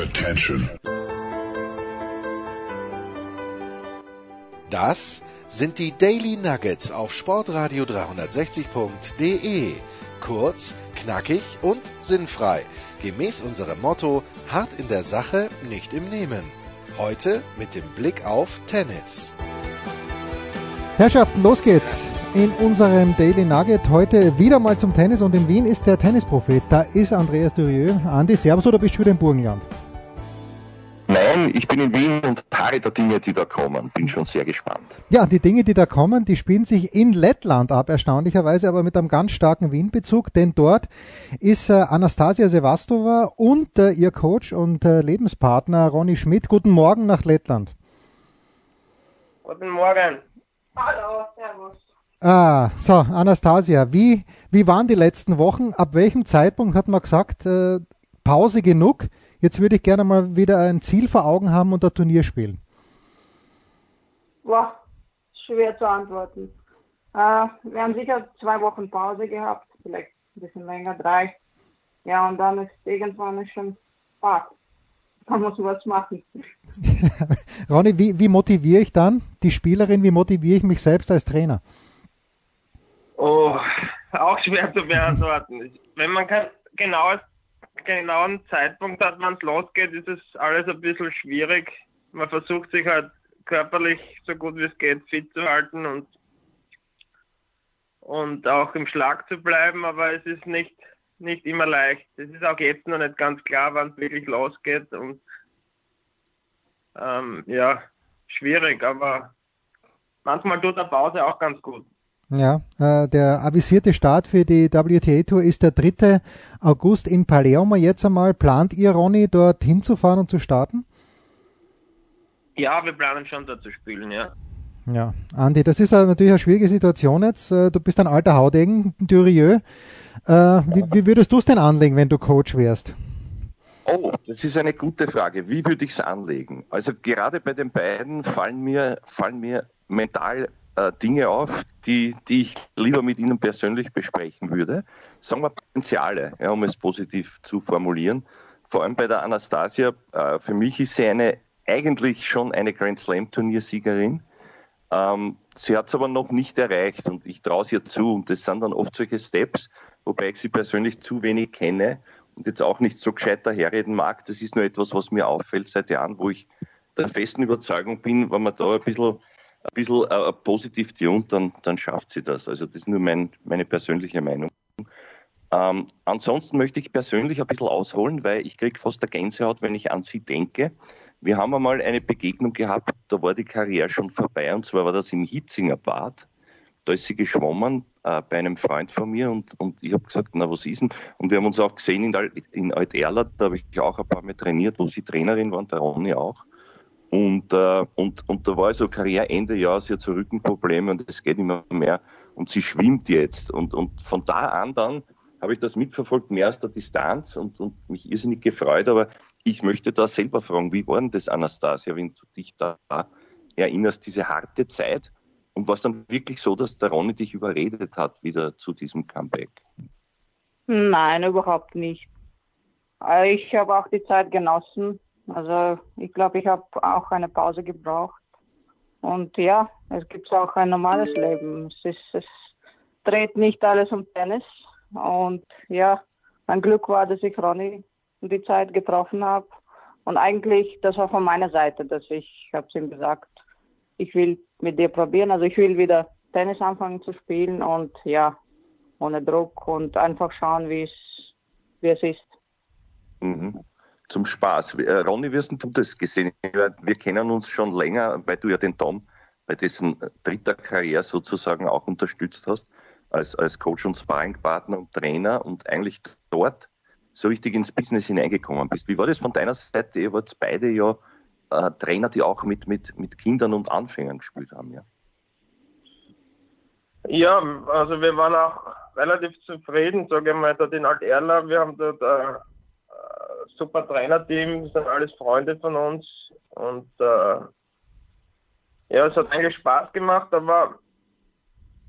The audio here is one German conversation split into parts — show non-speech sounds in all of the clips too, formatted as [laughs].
Attention. Das sind die Daily Nuggets auf Sportradio 360.de. Kurz, knackig und sinnfrei. Gemäß unserem Motto: hart in der Sache, nicht im Nehmen. Heute mit dem Blick auf Tennis. Herrschaften, los geht's in unserem Daily Nugget. Heute wieder mal zum Tennis und in Wien ist der Tennisprophet. Da ist Andreas Durieux. Andi, Servus oder bist du wieder im Burgenland? Nein, ich bin in Wien und harre der Dinge, die da kommen. Bin schon sehr gespannt. Ja, die Dinge, die da kommen, die spielen sich in Lettland ab, erstaunlicherweise, aber mit einem ganz starken Wien-Bezug, denn dort ist äh, Anastasia Sevastova und äh, ihr Coach und äh, Lebenspartner Ronny Schmidt. Guten Morgen nach Lettland. Guten Morgen. Hallo, servus. Ah, so, Anastasia, wie, wie waren die letzten Wochen? Ab welchem Zeitpunkt hat man gesagt, äh, Pause genug? Jetzt würde ich gerne mal wieder ein Ziel vor Augen haben und ein Turnier spielen. Boah, schwer zu antworten. Äh, wir haben sicher zwei Wochen Pause gehabt, vielleicht ein bisschen länger, drei. Ja, und dann ist irgendwann schon Fahrt. Da muss man was machen. [laughs] Ronny, wie, wie motiviere ich dann die Spielerin, wie motiviere ich mich selbst als Trainer? Oh, [laughs] auch schwer zu beantworten. Wenn man kein genaues, genauen Zeitpunkt hat, wann es losgeht, ist es alles ein bisschen schwierig. Man versucht sich halt körperlich so gut wie es geht fit zu halten und, und auch im Schlag zu bleiben, aber es ist nicht, nicht immer leicht. Es ist auch jetzt noch nicht ganz klar, wann es wirklich losgeht und ähm, ja, schwierig, aber manchmal tut eine Pause auch ganz gut. Ja, äh, der avisierte Start für die WTA Tour ist der 3. August in Palermo. Jetzt einmal plant ihr, Ronny, dort hinzufahren und zu starten? Ja, wir planen schon dort zu spielen, ja. Ja, Andi, das ist natürlich eine schwierige Situation jetzt. Äh, du bist ein alter Haudegen, Durieux. Äh, wie, wie würdest du es denn anlegen, wenn du Coach wärst? Oh, das ist eine gute Frage. Wie würde ich es anlegen? Also gerade bei den beiden fallen mir, fallen mir mental äh, Dinge auf, die, die ich lieber mit Ihnen persönlich besprechen würde. Sagen wir Potenziale, ja, um es positiv zu formulieren. Vor allem bei der Anastasia, äh, für mich ist sie eine, eigentlich schon eine Grand Slam Turniersiegerin. Ähm, sie hat es aber noch nicht erreicht und ich traue es ihr zu. Und das sind dann oft solche Steps, wobei ich sie persönlich zu wenig kenne und jetzt auch nicht so gescheit daherreden mag. Das ist nur etwas, was mir auffällt seit Jahren, wo ich der festen Überzeugung bin, wenn man da ein bisschen ein bisschen äh, positiv tunt, dann, dann schafft sie das. Also das ist nur mein, meine persönliche Meinung. Ähm, ansonsten möchte ich persönlich ein bisschen ausholen, weil ich kriege fast eine Gänsehaut, wenn ich an sie denke. Wir haben einmal eine Begegnung gehabt, da war die Karriere schon vorbei und zwar war das im Hitzinger Bad. Da ist sie geschwommen äh, bei einem Freund von mir und, und ich habe gesagt, na was ist denn? Und wir haben uns auch gesehen in, in Alt-Erlat, da habe ich auch ein paar Mal trainiert, wo sie Trainerin waren, der Ronny auch. Und, äh, und, und da war also Karriereende, ja, sie hat so Rückenprobleme und es geht immer mehr. Und sie schwimmt jetzt. Und, und von da an dann habe ich das mitverfolgt, mehr aus der Distanz und, und mich irrsinnig gefreut. Aber ich möchte da selber fragen, wie war denn das, Anastasia, wenn du dich da erinnerst, diese harte Zeit? Und war es dann wirklich so, dass der Ronny dich überredet hat, wieder zu diesem Comeback? Nein, überhaupt nicht. Ich habe auch die Zeit genossen also ich glaube, ich habe auch eine Pause gebraucht. Und ja, es gibt auch ein normales Leben. Es, ist, es dreht nicht alles um Tennis. Und ja, mein Glück war, dass ich Ronny die Zeit getroffen habe. Und eigentlich, das war von meiner Seite, dass ich, habe es ihm gesagt, ich will mit dir probieren. Also ich will wieder Tennis anfangen zu spielen und ja, ohne Druck und einfach schauen, wie es, ist. Mhm zum Spaß. Äh, Ronny, wie hast du das gesehen? Wir kennen uns schon länger, weil du ja den Tom bei dessen dritter Karriere sozusagen auch unterstützt hast, als, als Coach und Sparringpartner und Trainer und eigentlich dort so richtig ins Business hineingekommen bist. Wie war das von deiner Seite? Ihr wart beide ja äh, Trainer, die auch mit, mit, mit Kindern und Anfängern gespielt haben, ja? Ja, also wir waren auch relativ zufrieden, sage ich mal, dort in Alt-Erla. Wir haben dort äh, super Trainerteam, sind alles Freunde von uns und äh, ja, es hat eigentlich Spaß gemacht, aber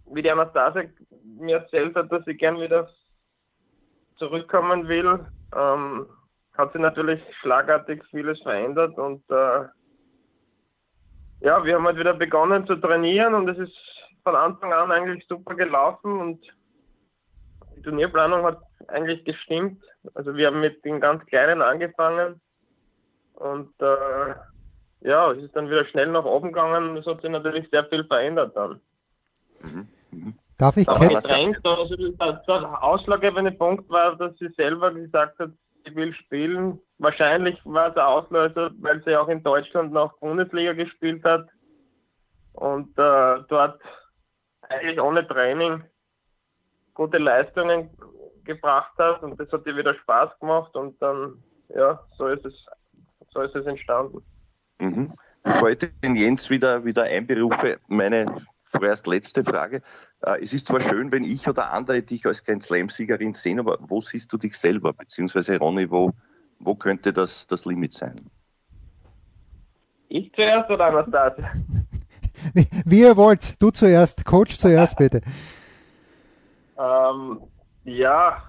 wie die Anastasia mir erzählt hat, dass sie gern wieder zurückkommen will, ähm, hat sich natürlich schlagartig vieles verändert und äh, ja, wir haben halt wieder begonnen zu trainieren und es ist von Anfang an eigentlich super gelaufen und die Turnierplanung hat eigentlich gestimmt. Also wir haben mit den ganz Kleinen angefangen und äh, ja, es ist dann wieder schnell nach oben gegangen. Es hat sich natürlich sehr viel verändert dann. Mhm. Mhm. Darf ich Aber Getränk, also der, der ausschlaggebende Punkt war, dass sie selber gesagt hat, sie will spielen. Wahrscheinlich war es ein Auslöser, weil sie auch in Deutschland noch Bundesliga gespielt hat und äh, dort eigentlich ohne Training gute Leistungen gebracht hat und das hat ihr wieder Spaß gemacht und dann, ja, so ist es, so ist es entstanden. Mhm. Bevor ich den Jens wieder, wieder einberufe, meine vorerst letzte Frage. Äh, es ist zwar schön, wenn ich oder andere dich als Grand Slam-Siegerin sehen, aber wo siehst du dich selber? Beziehungsweise Ronny, wo, wo könnte das das Limit sein? Ich zuerst oder Anastasia? [laughs] Wie ihr wollt. Du zuerst. Coach zuerst, bitte. Ähm, ja,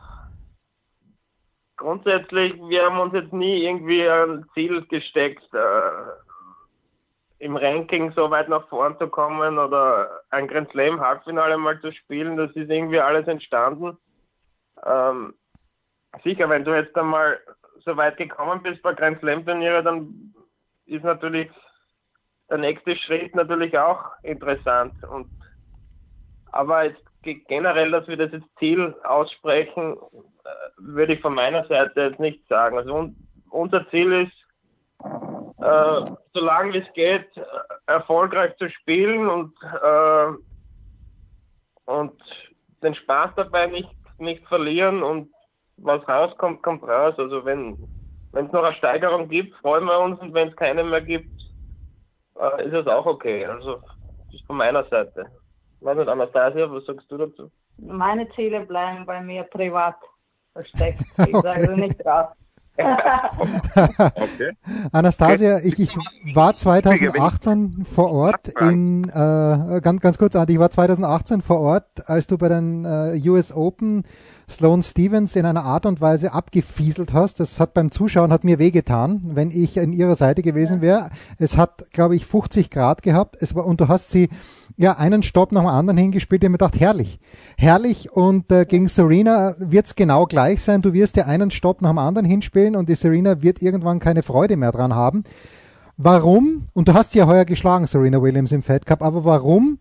grundsätzlich, wir haben uns jetzt nie irgendwie ein Ziel gesteckt, äh, im Ranking so weit nach vorn zu kommen oder ein Grand Slam Halbfinale mal zu spielen. Das ist irgendwie alles entstanden. Ähm, sicher, wenn du jetzt einmal so weit gekommen bist bei Grand Slam Turniere, dann ist natürlich der nächste Schritt natürlich auch interessant. Und aber jetzt generell, dass wir das jetzt Ziel aussprechen, äh, würde ich von meiner Seite jetzt nicht sagen. Also un unser Ziel ist, äh, solange es geht, erfolgreich zu spielen und, äh, und den Spaß dabei nicht, nicht verlieren und was rauskommt, kommt raus. Also wenn wenn es noch eine Steigerung gibt, freuen wir uns und wenn es keine mehr gibt, äh, ist es auch okay. Also das ist von meiner Seite. Was nicht, Anastasia, was sagst du dazu? Meine Ziele bleiben bei mir privat versteckt. [laughs] Ich okay. sage nicht raus. [laughs] okay. Anastasia, ich, ich war 2018 vor Ort in, äh, ganz, ganz kurz, Andi, ich war 2018 vor Ort, als du bei den äh, US Open Sloane Stevens in einer Art und Weise abgefieselt hast. Das hat beim Zuschauen hat mir wehgetan, wenn ich an ihrer Seite gewesen wäre. Es hat, glaube ich, 50 Grad gehabt. Es war, und du hast sie ja einen Stopp nach dem anderen hingespielt. Ich habe mir gedacht, herrlich. Herrlich. Und äh, gegen Serena wird es genau gleich sein. Du wirst dir einen Stopp nach dem anderen hinspielen und die Serena wird irgendwann keine Freude mehr dran haben. Warum, und du hast sie ja heuer geschlagen, Serena Williams im Fed Cup, aber warum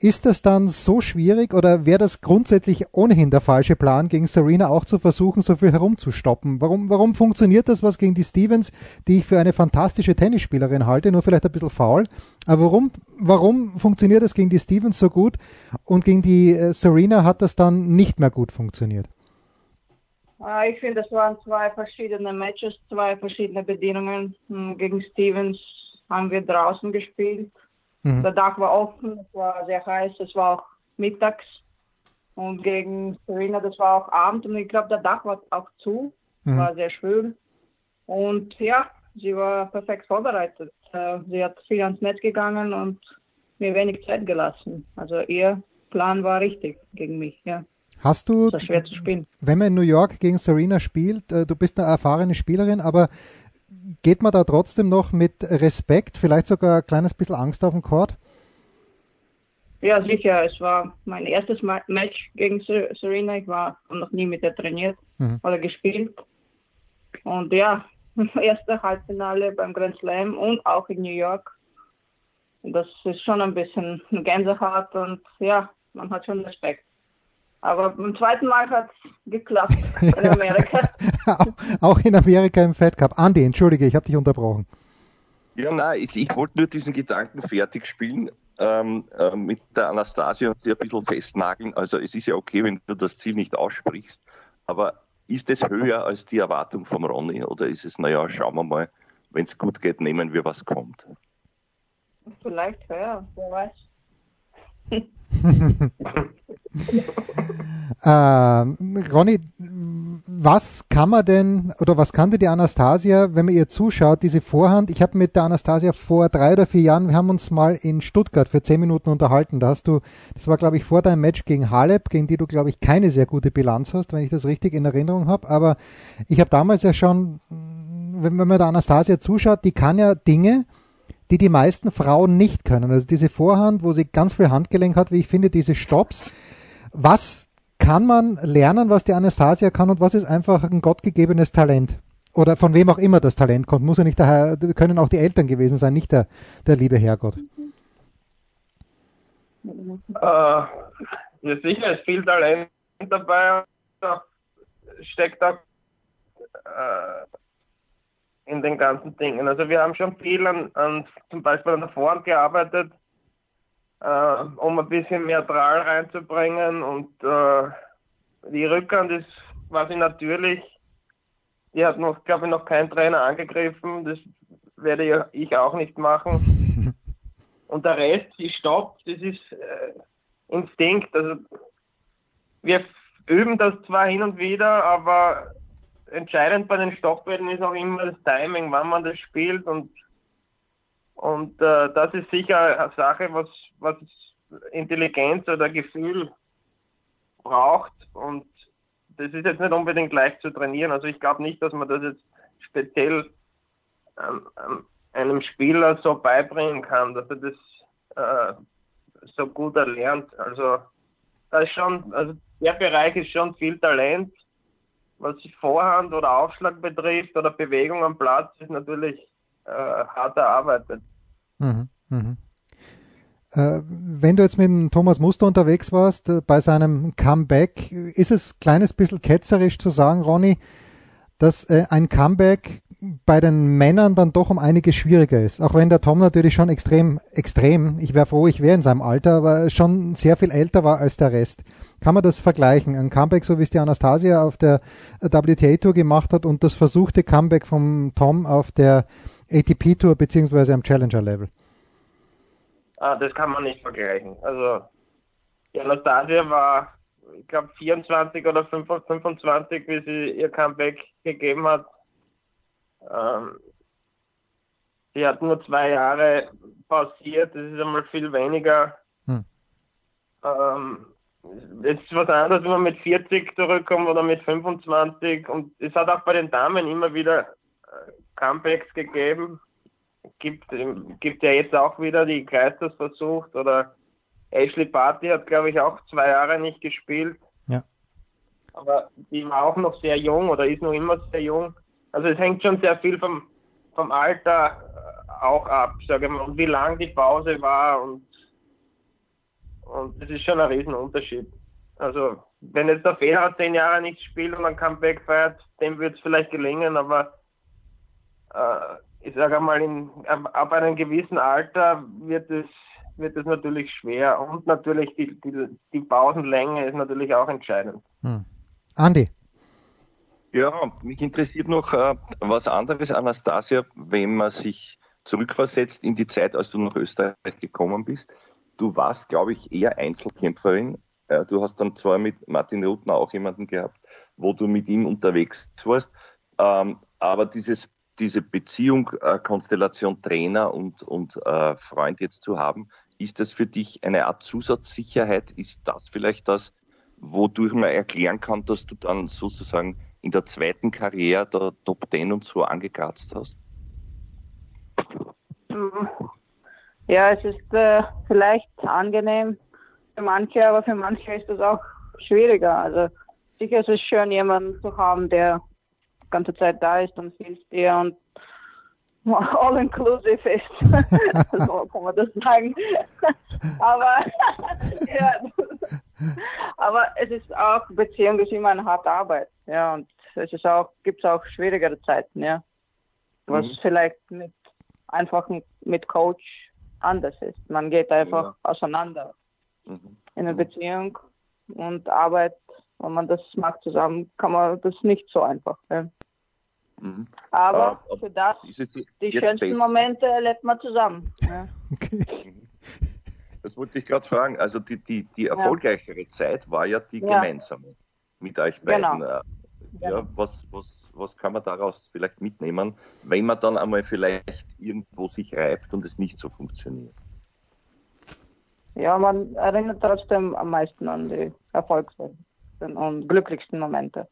ist das dann so schwierig oder wäre das grundsätzlich ohnehin der falsche Plan, gegen Serena auch zu versuchen, so viel herumzustoppen? Warum, warum funktioniert das was gegen die Stevens, die ich für eine fantastische Tennisspielerin halte, nur vielleicht ein bisschen faul? Aber warum, warum funktioniert das gegen die Stevens so gut und gegen die äh, Serena hat das dann nicht mehr gut funktioniert? Äh, ich finde, es waren zwei verschiedene Matches, zwei verschiedene Bedingungen. Hm, gegen Stevens haben wir draußen gespielt. Mhm. Der Dach war offen, es war sehr heiß, es war auch mittags. Und gegen Serena, das war auch Abend und ich glaube, der Dach war auch zu, mhm. war sehr schwül. Und ja, sie war perfekt vorbereitet. Äh, sie hat viel ans Netz gegangen und mir wenig Zeit gelassen. Also ihr Plan war richtig gegen mich, ja. Hast du, wenn man in New York gegen Serena spielt, äh, du bist eine erfahrene Spielerin, aber geht man da trotzdem noch mit Respekt, vielleicht sogar ein kleines bisschen Angst auf den Court? Ja, sicher. Es war mein erstes Match gegen Serena. Ich war noch nie mit ihr trainiert mhm. oder gespielt. Und ja, [laughs] erste Halbfinale beim Grand Slam und auch in New York. Das ist schon ein bisschen Gänsehaut und ja, man hat schon Respekt. Aber beim zweiten Mal hat es geklappt in Amerika. [laughs] auch in Amerika im Fed Cup. Andi, entschuldige, ich habe dich unterbrochen. Ja, nein, ich, ich wollte nur diesen Gedanken fertig spielen ähm, äh, mit der Anastasia und dir ein bisschen festnageln. Also es ist ja okay, wenn du das Ziel nicht aussprichst, aber ist es höher als die Erwartung vom Ronny oder ist es, naja, schauen wir mal, wenn es gut geht, nehmen wir, was kommt? Vielleicht höher, wer weiß. Äh, Ronny, was kann man denn oder was kannte die Anastasia, wenn man ihr zuschaut, diese Vorhand? Ich habe mit der Anastasia vor drei oder vier Jahren, wir haben uns mal in Stuttgart für zehn Minuten unterhalten. Da hast du, das war glaube ich vor deinem Match gegen Halep, gegen die du glaube ich keine sehr gute Bilanz hast, wenn ich das richtig in Erinnerung habe. Aber ich habe damals ja schon, wenn man der Anastasia zuschaut, die kann ja Dinge, die die meisten Frauen nicht können. Also diese Vorhand, wo sie ganz viel Handgelenk hat, wie ich finde, diese Stops. Was kann man lernen, was die Anastasia kann und was ist einfach ein gottgegebenes Talent? Oder von wem auch immer das Talent kommt. Muss ja nicht daher, können auch die Eltern gewesen sein, nicht der, der liebe Herrgott. Äh, ja, sicher ist viel Talent dabei. Steckt auch äh, in den ganzen Dingen. Also wir haben schon viel an, an zum Beispiel an der Vorhand gearbeitet äh, um ein bisschen mehr Drall reinzubringen. Und äh, die Rückhand ist quasi natürlich. Die hat noch, glaube ich, noch kein Trainer angegriffen. Das werde ich auch nicht machen. [laughs] Und der Rest, die Stopp, das ist äh, Instinkt. Also wir üben das zwar hin und wieder, aber entscheidend bei den Stoppbällen ist auch immer das Timing, wann man das spielt und und äh, das ist sicher eine Sache, was, was Intelligenz oder Gefühl braucht. Und das ist jetzt nicht unbedingt leicht zu trainieren. Also ich glaube nicht, dass man das jetzt speziell ähm, ähm, einem Spieler so beibringen kann, dass er das äh, so gut erlernt. Also da ist schon, also der Bereich ist schon viel Talent. Was Vorhand oder Aufschlag betrifft oder Bewegung am Platz, ist natürlich äh, hart erarbeitet. Mhm, mhm. Äh, wenn du jetzt mit Thomas Muster unterwegs warst, äh, bei seinem Comeback, ist es ein kleines bisschen ketzerisch zu sagen, Ronny, dass äh, ein Comeback bei den Männern dann doch um einiges schwieriger ist. Auch wenn der Tom natürlich schon extrem, extrem, ich wäre froh, ich wäre in seinem Alter, aber schon sehr viel älter war als der Rest. Kann man das vergleichen? Ein Comeback, so wie es die Anastasia auf der WTA Tour gemacht hat und das versuchte Comeback vom Tom auf der ATP Tour beziehungsweise am Challenger Level? Ah, das kann man nicht vergleichen. Also die Anastasia war, ich glaube 24 oder 25, wie sie ihr Comeback gegeben hat. Ähm, sie hat nur zwei Jahre pausiert, das ist einmal viel weniger. Hm. Ähm, es ist was anderes, wenn man mit 40 zurückkommt oder mit 25. Und es hat auch bei den Damen immer wieder Comebacks gegeben. Gibt, gibt ja jetzt auch wieder die Kleisters versucht oder Ashley Party hat, glaube ich, auch zwei Jahre nicht gespielt. Ja. Aber die war auch noch sehr jung oder ist noch immer sehr jung. Also es hängt schon sehr viel vom, vom Alter äh, auch ab, sage ich mal, und wie lang die Pause war und und das ist schon ein Riesenunterschied. Also wenn jetzt der Federer zehn Jahre nicht spielt und ein Comeback feiert, dem wird es vielleicht gelingen, aber äh, ich sage einmal, in, ab einem gewissen Alter wird es, wird es natürlich schwer und natürlich die, die, die Pausenlänge ist natürlich auch entscheidend. Hm. Andi. Ja, mich interessiert noch äh, was anderes, Anastasia, wenn man sich zurückversetzt in die Zeit, als du nach Österreich gekommen bist. Du warst, glaube ich, eher Einzelkämpferin. Äh, du hast dann zwar mit Martin Rutner auch jemanden gehabt, wo du mit ihm unterwegs warst. Ähm, aber dieses diese Beziehung, Konstellation Trainer und, und äh, Freund jetzt zu haben, ist das für dich eine Art Zusatzsicherheit? Ist das vielleicht das, wodurch man erklären kann, dass du dann sozusagen in der zweiten Karriere der Top Ten und so angekratzt hast? Ja, es ist äh, vielleicht angenehm für manche, aber für manche ist es auch schwieriger. Also sicher ist es schön, jemanden zu haben, der ganze Zeit da ist und hilft dir und [laughs] all inclusive ist. [laughs] so kann man das sagen. [laughs] aber, ja, aber es ist auch, Beziehung ist immer eine harte Arbeit. Ja, und es ist auch, gibt es auch schwierigere Zeiten, ja. Was mhm. vielleicht mit, einfach mit Coach anders ist. Man geht einfach ja. auseinander mhm. in einer Beziehung und Arbeit wenn man das macht zusammen, kann man das nicht so einfach. Ja. Mhm. Aber äh, für das, die schönsten besser? Momente erlebt man zusammen. Ja. [laughs] Okay. Das wollte ich gerade fragen. Also die, die, die erfolgreichere ja. Zeit war ja die gemeinsame mit euch beiden. Genau. Ja. ja. was, was, was kann man daraus vielleicht mitnehmen, wenn man dann einmal vielleicht irgendwo sich reibt und es nicht so funktioniert? Ja, man erinnert trotzdem am meisten an die erfolgreichsten und glücklichsten Momente.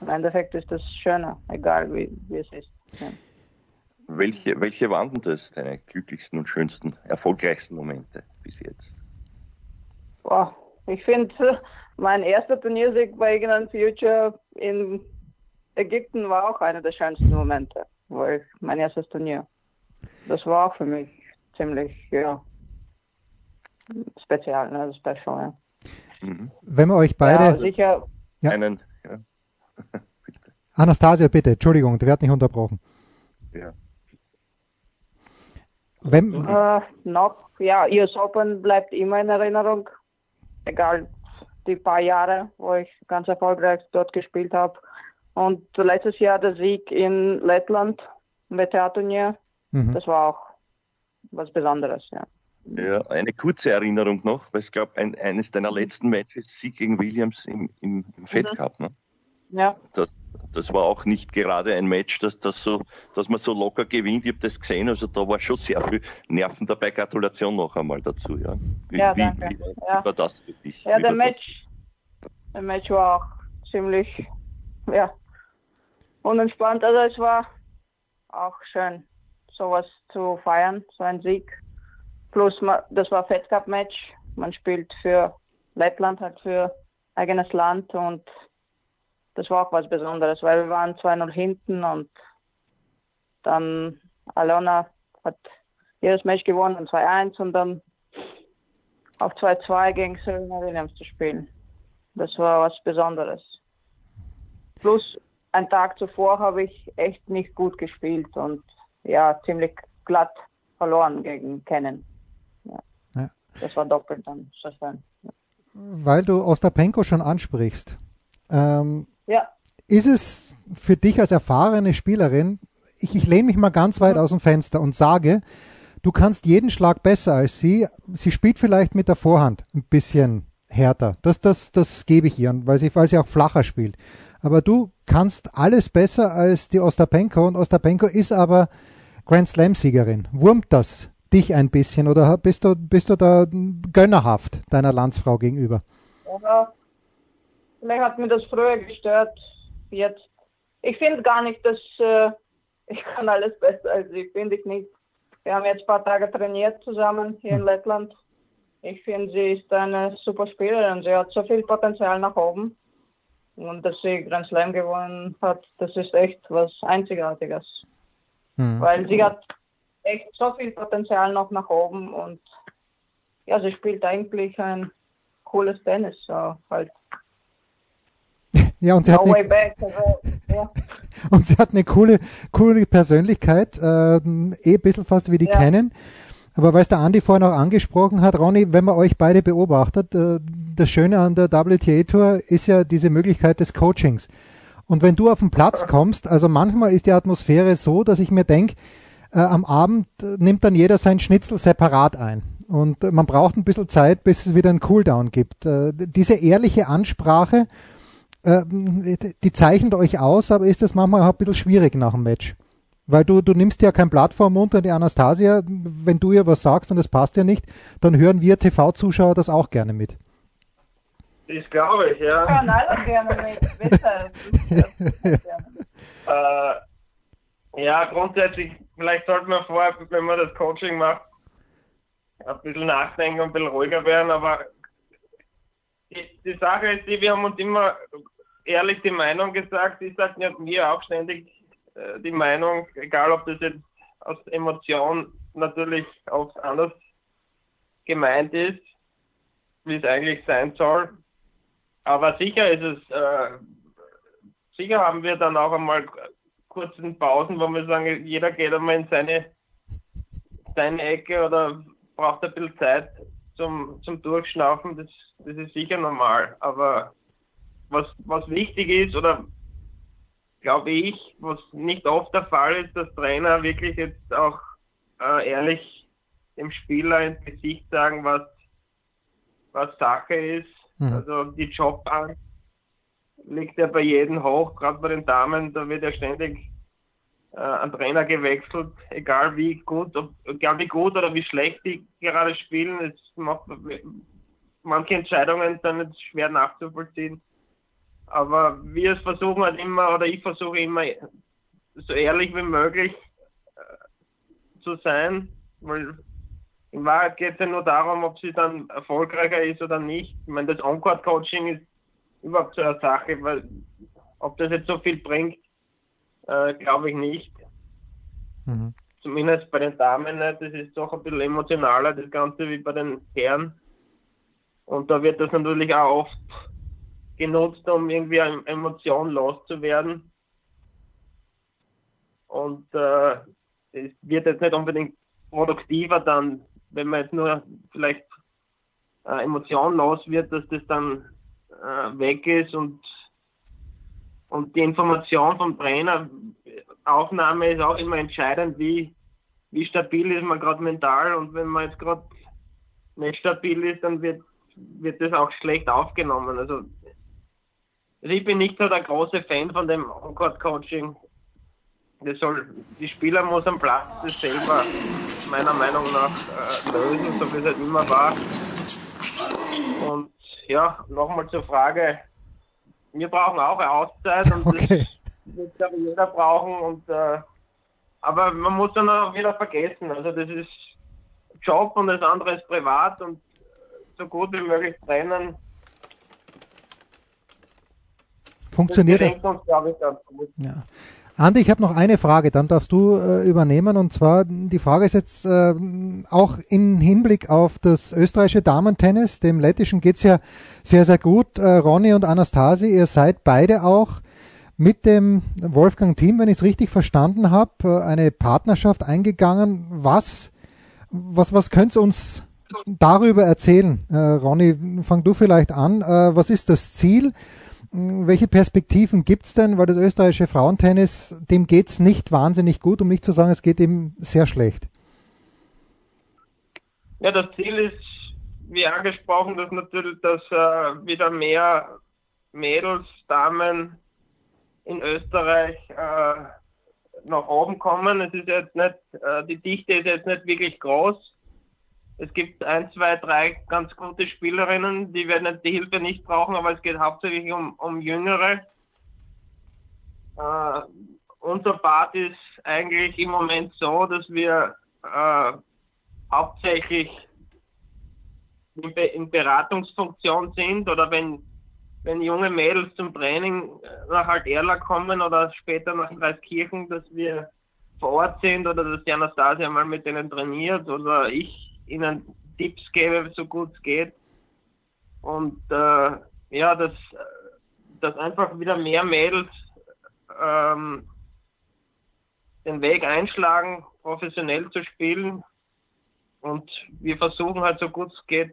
Im Endeffekt ist das schöner, egal wie, wie es ist. Ja. Welche, welche waren denn das, deine glücklichsten und schönsten, erfolgreichsten Momente bis jetzt? Boah, ich finde, mein erster Turniersieg bei Ignorant Future in Ägypten war auch einer der schönsten Momente, wo ich mein erstes Turnier. Das war auch für mich ziemlich, ja, spezial, ne, special, ja. Mhm. Wenn wir euch beide. Ja, sicher. Ja. Einen, ja. [laughs] Anastasia, bitte, Entschuldigung, der wird nicht unterbrochen. Ja. Wenn, äh, noch, ja, US Open bleibt immer in Erinnerung, egal die paar Jahre, wo ich ganz erfolgreich dort gespielt habe. Und letztes Jahr der Sieg in Lettland im WTA-Turnier, mhm. das war auch was Besonderes, ja. Ja, eine kurze Erinnerung noch, weil ich glaube, ein, eines deiner letzten Matches, Sieg gegen Williams im, im, im Fed mhm. Cup, ne? Ja. Das, das, war auch nicht gerade ein Match, dass, das so, dass man so locker gewinnt. Ich habe das gesehen, also da war schon sehr viel Nerven dabei. Gratulation noch einmal dazu. Ja, wie, ja danke. Wie, wie ja. war das für dich? Ja, der Match, der Match war auch ziemlich, ja, unentspannt. Also es war auch schön, sowas zu feiern, so ein Sieg. Plus, das war Fed Cup Match. Man spielt für Lettland, halt für eigenes Land und das war auch was Besonderes, weil wir waren 2-0 hinten und dann Alona hat jedes Match gewonnen, 2-1 und dann auf 2-2 gegen Serena Williams zu spielen. Das war was Besonderes. Plus, einen Tag zuvor habe ich echt nicht gut gespielt und ja, ziemlich glatt verloren gegen Kennen. Ja. ja. Das war doppelt dann. Weil du Ostapenko schon ansprichst. Ähm, ja. Ist es für dich als erfahrene Spielerin, ich, ich lehne mich mal ganz weit aus dem Fenster und sage, du kannst jeden Schlag besser als sie. Sie spielt vielleicht mit der Vorhand ein bisschen härter. Das, das, das gebe ich ihr, weil sie, weil sie auch flacher spielt. Aber du kannst alles besser als die Ostapenko und Ostapenko ist aber Grand Slam Siegerin. Wurmt das dich ein bisschen oder bist du, bist du da gönnerhaft deiner Landsfrau gegenüber? Ja, vielleicht hat mir das früher gestört. Jetzt, ich finde gar nicht, dass äh, [laughs] ich kann alles besser als sie, finde ich nicht. Wir haben jetzt ein paar Tage trainiert zusammen hier in hm. Lettland. Ich finde, sie ist eine super Spielerin. Sie hat so viel Potenzial nach oben. Und dass sie Grand Slam gewonnen hat, das ist echt was Einzigartiges. Mhm. Weil sie hat echt so viel Potenzial noch nach oben und ja, sie spielt eigentlich ein cooles Tennis, so halt. Ja, und sie, no hat eine, back, also, ja. [laughs] und sie hat eine coole, coole Persönlichkeit, äh, eh ein bisschen fast wie die ja. kennen. Aber weil es der Andi vorhin auch angesprochen hat, Ronny, wenn man euch beide beobachtet, äh, das Schöne an der WTA Tour ist ja diese Möglichkeit des Coachings. Und wenn du auf den Platz kommst, also manchmal ist die Atmosphäre so, dass ich mir denke, äh, am Abend nimmt dann jeder sein Schnitzel separat ein. Und man braucht ein bisschen Zeit, bis es wieder einen Cooldown gibt. Äh, diese ehrliche Ansprache, äh, die zeichnet euch aus, aber ist das manchmal auch ein bisschen schwierig nach dem Match? Weil du, du nimmst ja kein Blatt vor Mund und die Anastasia, wenn du ihr was sagst und es passt ja nicht, dann hören wir TV-Zuschauer das auch gerne mit. Ich glaube ich, ja. Hören alle gerne mit, bitte. [laughs] äh, ja, grundsätzlich, vielleicht sollte man vorher, wenn man das Coaching macht, ein bisschen nachdenken und ein bisschen ruhiger werden, aber die, die Sache ist die, wir haben uns immer ehrlich die Meinung gesagt, ich sage ja mir auch ständig, äh, die Meinung, egal ob das jetzt aus Emotion natürlich auch anders gemeint ist, wie es eigentlich sein soll. Aber sicher ist es, äh, sicher haben wir dann auch einmal kurzen Pausen, wo wir sagen, jeder geht einmal in seine, seine Ecke oder braucht ein bisschen Zeit zum, zum Durchschnaufen. Das, das ist sicher normal. Aber was, was wichtig ist oder glaube ich, was nicht oft der Fall ist, dass Trainer wirklich jetzt auch äh, ehrlich dem Spieler ins Gesicht sagen, was, was Sache ist, mhm. also die Jobangst. liegt ja bei jedem hoch, gerade bei den Damen, da wird ja ständig äh, ein Trainer gewechselt, egal wie gut, ob, egal wie gut oder wie schlecht die gerade spielen, es macht manche Entscheidungen dann jetzt schwer nachzuvollziehen. Aber wir versuchen halt immer, oder ich versuche immer so ehrlich wie möglich äh, zu sein, weil in Wahrheit geht es ja nur darum, ob sie dann erfolgreicher ist oder nicht. Ich meine, das On-Court-Coaching ist überhaupt so eine Sache, weil ob das jetzt so viel bringt, äh, glaube ich nicht. Mhm. Zumindest bei den Damen nicht. Das ist doch ein bisschen emotionaler, das Ganze, wie bei den Herren. Und da wird das natürlich auch oft genutzt, um irgendwie emotionlos zu werden. Und äh, es wird jetzt nicht unbedingt produktiver dann, wenn man jetzt nur vielleicht äh, emotionlos wird, dass das dann äh, weg ist und und die Information vom Trainer, Aufnahme ist auch immer entscheidend, wie, wie stabil ist man gerade mental und wenn man jetzt gerade nicht stabil ist, dann wird, wird das auch schlecht aufgenommen. Also, also ich bin nicht so der große Fan von dem On-Court-Coaching. Das soll, die Spieler muss am Platz das selber meiner Meinung nach äh, lösen, so wie es halt immer war. Und ja, nochmal zur Frage, wir brauchen auch eine Auszeit und okay. das wird glaube jeder brauchen und äh, aber man muss dann auch wieder vergessen, also das ist Job und das andere ist privat und so gut wie möglich trennen. Funktioniert das? Uns, ich, ganz gut. Ja. Andi, ich habe noch eine Frage, dann darfst du äh, übernehmen. Und zwar, die Frage ist jetzt äh, auch im Hinblick auf das österreichische Damentennis. Dem lettischen geht's ja sehr, sehr gut. Äh, Ronny und Anastasi, ihr seid beide auch mit dem Wolfgang Team, wenn ich es richtig verstanden habe, äh, eine Partnerschaft eingegangen. Was, was, was könnt ihr uns darüber erzählen? Äh, Ronny, fang du vielleicht an. Äh, was ist das Ziel? Welche Perspektiven gibt es denn? Weil das österreichische Frauentennis, dem geht es nicht wahnsinnig gut, um nicht zu sagen, es geht ihm sehr schlecht. Ja, das Ziel ist, wie angesprochen, dass natürlich, dass äh, wieder mehr Mädels, Damen in Österreich äh, nach oben kommen. Es ist jetzt nicht, äh, die Dichte ist jetzt nicht wirklich groß. Es gibt ein, zwei, drei ganz gute Spielerinnen, die werden die Hilfe nicht brauchen, aber es geht hauptsächlich um, um Jüngere. Äh, unser Part ist eigentlich im Moment so, dass wir äh, hauptsächlich in, Be in, Beratungsfunktion sind oder wenn, wenn junge Mädels zum Training nach Alterla kommen oder später nach Dreiskirchen, dass wir vor Ort sind oder dass die Anastasia mal mit denen trainiert oder ich ihnen Tipps gebe, so gut es geht. Und äh, ja, dass, dass einfach wieder mehr Mädels ähm, den Weg einschlagen, professionell zu spielen. Und wir versuchen halt so gut es geht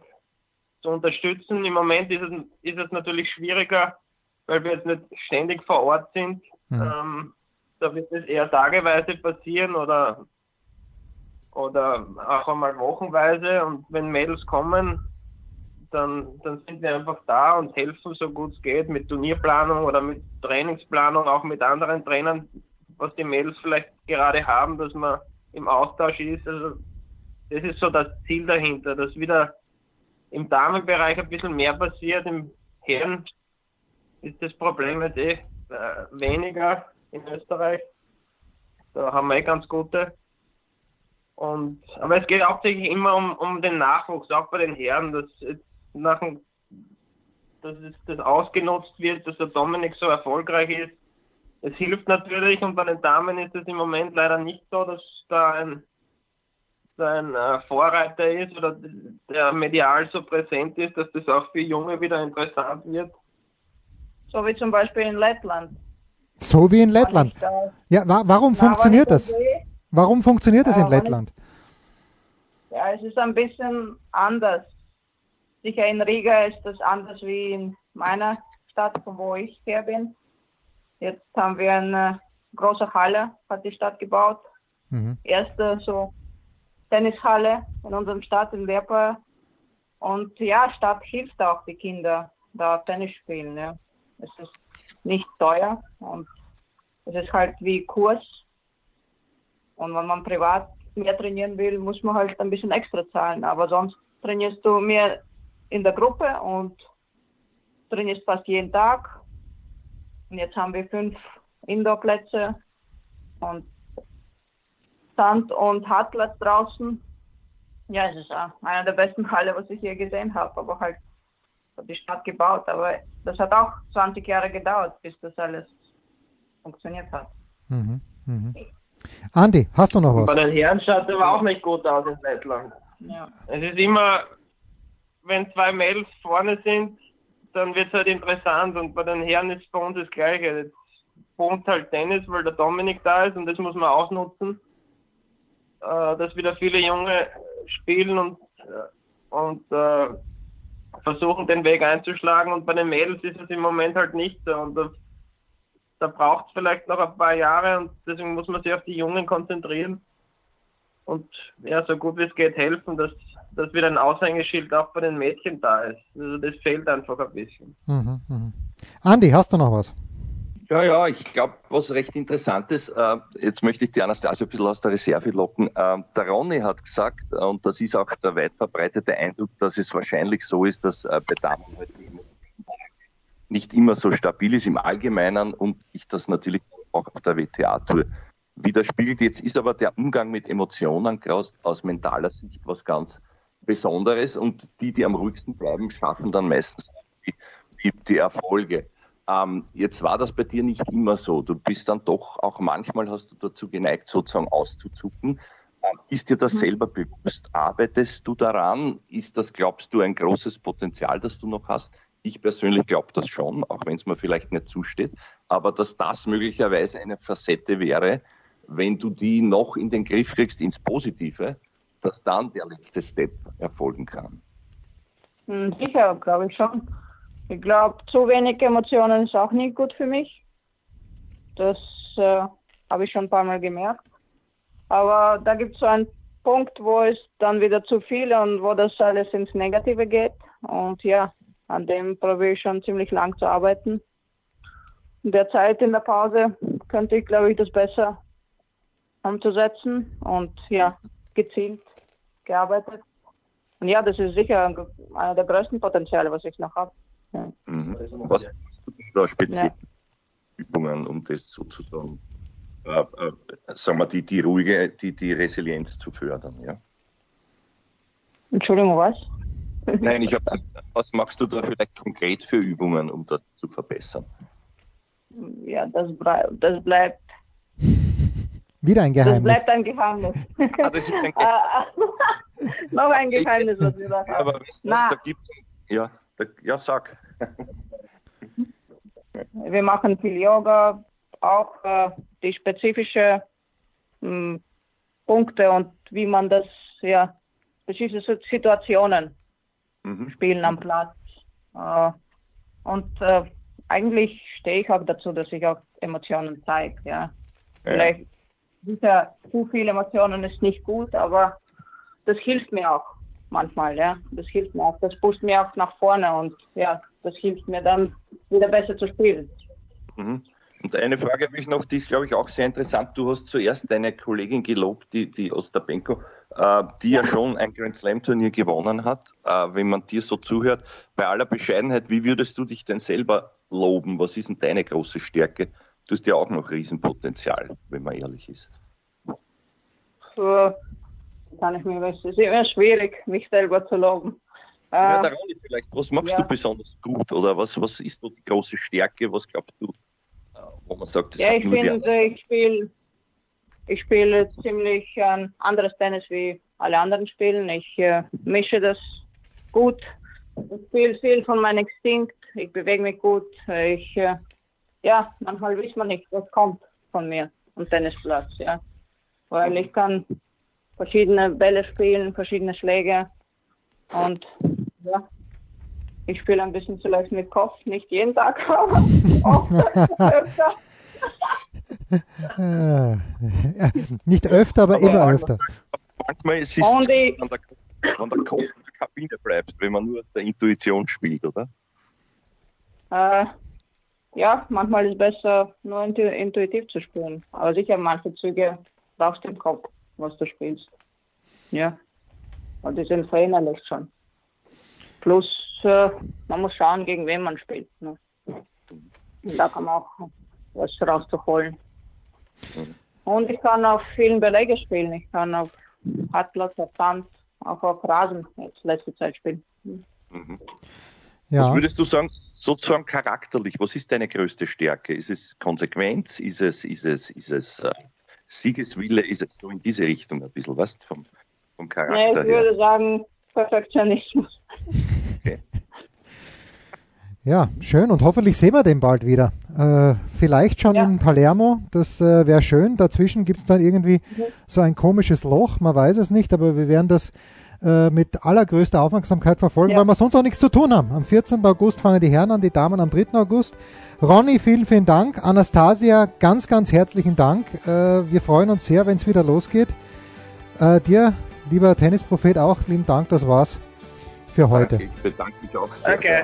zu unterstützen. Im Moment ist es, ist es natürlich schwieriger, weil wir jetzt nicht ständig vor Ort sind. Mhm. Ähm, da wird es eher tageweise passieren oder oder auch einmal wochenweise und wenn Mädels kommen, dann, dann sind wir einfach da und helfen so gut es geht mit Turnierplanung oder mit Trainingsplanung, auch mit anderen Trainern, was die Mädels vielleicht gerade haben, dass man im Austausch ist. Also das ist so das Ziel dahinter, dass wieder im Damenbereich ein bisschen mehr passiert, im Herren ist das Problem jetzt eh äh, weniger in Österreich. Da haben wir eh ganz gute. Und, aber es geht hauptsächlich immer um, um den Nachwuchs, auch bei den Herren, dass, nach dem, dass es, das ausgenutzt wird, dass der Dominik so erfolgreich ist. Es hilft natürlich und bei den Damen ist es im Moment leider nicht so, dass da ein, da ein äh, Vorreiter ist oder der medial so präsent ist, dass das auch für Junge wieder interessant wird. So wie zum Beispiel in Lettland. So wie in Lettland. Ja, wa warum funktioniert das? Warum funktioniert das in Lettland? Ja, es ist ein bisschen anders. Sicher in Riga ist das anders wie in meiner Stadt, von wo ich her bin. Jetzt haben wir eine große Halle, hat die Stadt gebaut. Mhm. Erste so Tennishalle in unserem Stadt in Lepa. Und ja, Stadt hilft auch die Kinder da Tennis spielen. Ja. Es ist nicht teuer und es ist halt wie Kurs. Und wenn man privat mehr trainieren will, muss man halt ein bisschen extra zahlen. Aber sonst trainierst du mehr in der Gruppe und trainierst fast jeden Tag. Und jetzt haben wir fünf Indoor-Plätze und Sand- und Hartplatz draußen. Ja, es ist einer der besten Halle, was ich je gesehen habe, aber halt die Stadt gebaut. Aber das hat auch 20 Jahre gedauert, bis das alles funktioniert hat. Mhm, mh. Andi, hast du noch was? Bei den Herren schaut es aber auch nicht gut aus in Lettland. Ja. Es ist immer, wenn zwei Mädels vorne sind, dann wird es halt interessant und bei den Herren ist es bei uns das Gleiche. Jetzt pumpt halt Tennis, weil der Dominik da ist und das muss man ausnutzen, äh, dass wieder viele Junge spielen und, äh, und äh, versuchen den Weg einzuschlagen und bei den Mädels ist es im Moment halt nicht so und da, da braucht es vielleicht noch ein paar Jahre und deswegen muss man sich auf die Jungen konzentrieren und ja, so gut wie es geht helfen, dass, dass wieder ein Aushängeschild auch bei den Mädchen da ist. Also das fehlt einfach ein bisschen. Mhm, mh. Andi, hast du noch was? Ja, ja, ich glaube, was recht interessant ist, äh, jetzt möchte ich die Anastasia ein bisschen aus der Reserve locken. Äh, der Ronny hat gesagt, äh, und das ist auch der weit verbreitete Eindruck, dass es wahrscheinlich so ist, dass äh, bei Damen halt nicht immer so stabil ist im Allgemeinen und ich das natürlich auch auf der WTA-Tour widerspiegelt. Jetzt ist aber der Umgang mit Emotionen aus, aus mentaler Sicht was ganz Besonderes und die, die am ruhigsten bleiben, schaffen dann meistens die, die, die Erfolge. Ähm, jetzt war das bei dir nicht immer so. Du bist dann doch, auch manchmal hast du dazu geneigt, sozusagen auszuzucken. Ähm, ist dir das mhm. selber bewusst? Arbeitest du daran? Ist das, glaubst du, ein großes Potenzial, das du noch hast? Ich persönlich glaube das schon, auch wenn es mir vielleicht nicht zusteht. Aber dass das möglicherweise eine Facette wäre, wenn du die noch in den Griff kriegst ins Positive, dass dann der letzte Step erfolgen kann. Hm, sicher, glaube ich schon. Ich glaube, zu wenig Emotionen ist auch nicht gut für mich. Das äh, habe ich schon ein paar Mal gemerkt. Aber da gibt es so einen Punkt, wo es dann wieder zu viel und wo das alles ins Negative geht. Und ja, an dem probiere ich schon ziemlich lang zu arbeiten. In der Zeit in der Pause könnte ich, glaube ich, das besser umzusetzen und ja, gezielt gearbeitet. Und ja, das ist sicher einer der größten Potenziale, was ich noch habe. Ja. Mhm. Was da speziell ja. Übungen, um das sozusagen, äh, äh, sagen wir, die, die ruhige, die, die Resilienz zu fördern, ja? Entschuldigung, was? Nein, ich habe, was machst du da vielleicht konkret für Übungen, um das zu verbessern? Ja, das, das bleibt wieder ein Geheimnis. Das bleibt ein Geheimnis. Ah, das ist ein [laughs] Geheimnis. [laughs] Noch ein Geheimnis, was wir da haben. Aber weißt du, da gibt's, ja, da, ja, sag. [laughs] wir machen viel Yoga, auch äh, die spezifischen hm, Punkte und wie man das, ja, spezifische Situationen mhm. spielen am Platz. Äh, und äh, eigentlich stehe ich auch dazu, dass ich auch Emotionen zeige, ja. ja. Vielleicht sicher zu viele Emotionen ist nicht gut, aber das hilft mir auch manchmal, ja. Das hilft mir auch. Das pusht mir auch nach vorne und ja, das hilft mir dann wieder besser zu spielen. Mhm. Und eine Frage habe ich noch, die ist, glaube ich, auch sehr interessant. Du hast zuerst deine Kollegin gelobt, die, die Ostapenko, äh, die ja schon ein Grand Slam Turnier gewonnen hat. Äh, wenn man dir so zuhört, bei aller Bescheidenheit, wie würdest du dich denn selber loben? Was ist denn deine große Stärke? Du hast ja auch noch Riesenpotenzial, wenn man ehrlich ist. So, kann ich mir, es ist immer schwierig, mich selber zu loben. Ja, äh, vielleicht, was machst ja. du besonders gut oder was, was ist so die große Stärke, was glaubst du, wo man sagt, das Ja, ich finde, ich spiele ich spiele ziemlich ein anderes Tennis wie alle anderen spielen. Ich äh, mische das gut. Ich spiele viel von meinem Instinkt. Ich bewege mich gut. Ich, äh, ja, manchmal weiß man nicht, was kommt von mir am Tennisplatz, ja weil ich kann verschiedene Bälle spielen, verschiedene Schläge und ja, ich spiele ein bisschen vielleicht mit Kopf, nicht jeden Tag, [laughs] aber öfter. nicht öfter, aber, aber immer öfter. Manchmal ist es, wenn der, wenn der Kopf in der Kabine bleibt, wenn man nur der Intuition spielt, oder? Äh, ja, manchmal ist es besser, nur intuitiv zu spielen. Aber sicher, manche Züge brauchst du im Kopf, was du spielst. Ja. Und die sind verinnerlicht schon. Plus, äh, man muss schauen, gegen wen man spielt. Ne? Und da kann man auch was rauszuholen. Und ich kann auf vielen Belege spielen. Ich kann auf Hartplatz, auf Sand, auch auf Rasen jetzt letzte Zeit spielen. Mhm. Ja. Was würdest du sagen, sozusagen charakterlich, was ist deine größte Stärke? Ist es Konsequenz? Ist es, ist es, ist es äh, Siegeswille? Ist es so in diese Richtung ein bisschen, was vom, vom Charakter nee, ich her? Ich würde sagen Perfektionismus. Ja, schön und hoffentlich sehen wir den bald wieder. Äh, vielleicht schon ja. in Palermo, das äh, wäre schön. Dazwischen gibt es dann irgendwie mhm. so ein komisches Loch, man weiß es nicht, aber wir werden das äh, mit allergrößter Aufmerksamkeit verfolgen, ja. weil wir sonst auch nichts zu tun haben. Am 14. August fangen die Herren an, die Damen am 3. August. Ronny, vielen, vielen Dank. Anastasia, ganz, ganz herzlichen Dank. Äh, wir freuen uns sehr, wenn es wieder losgeht. Äh, dir, lieber Tennisprophet, auch lieben Dank. Das war's für heute. Danke, ich bedanke mich auch sehr. Okay.